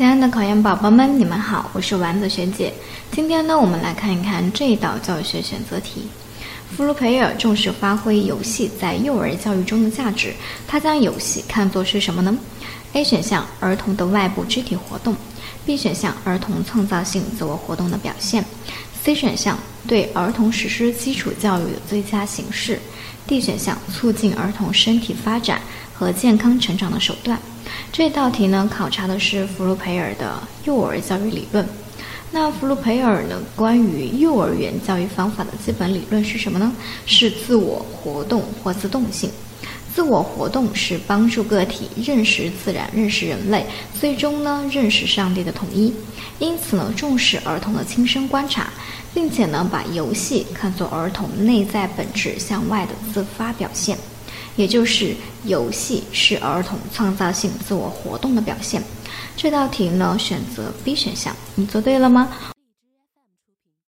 亲爱的考研宝宝们，你们好，我是丸子学姐。今天呢，我们来看一看这一道教学选择题。弗鲁培尔重视发挥游戏在幼儿教育中的价值，他将游戏看作是什么呢？A 选项：儿童的外部肢体活动；B 选项：儿童创造性自我活动的表现；C 选项：对儿童实施基础教育的最佳形式；D 选项：促进儿童身体发展和健康成长的手段。这道题呢，考察的是弗鲁培尔的幼儿教育理论。那弗鲁培尔呢，关于幼儿园教育方法的基本理论是什么呢？是自我活动或自动性。自我活动是帮助个体认识自然、认识人类，最终呢，认识上帝的统一。因此呢，重视儿童的亲身观察，并且呢，把游戏看作儿童内在本质向外的自发表现。也就是游戏是儿童创造性自我活动的表现。这道题呢，选择 B 选项，你做对了吗？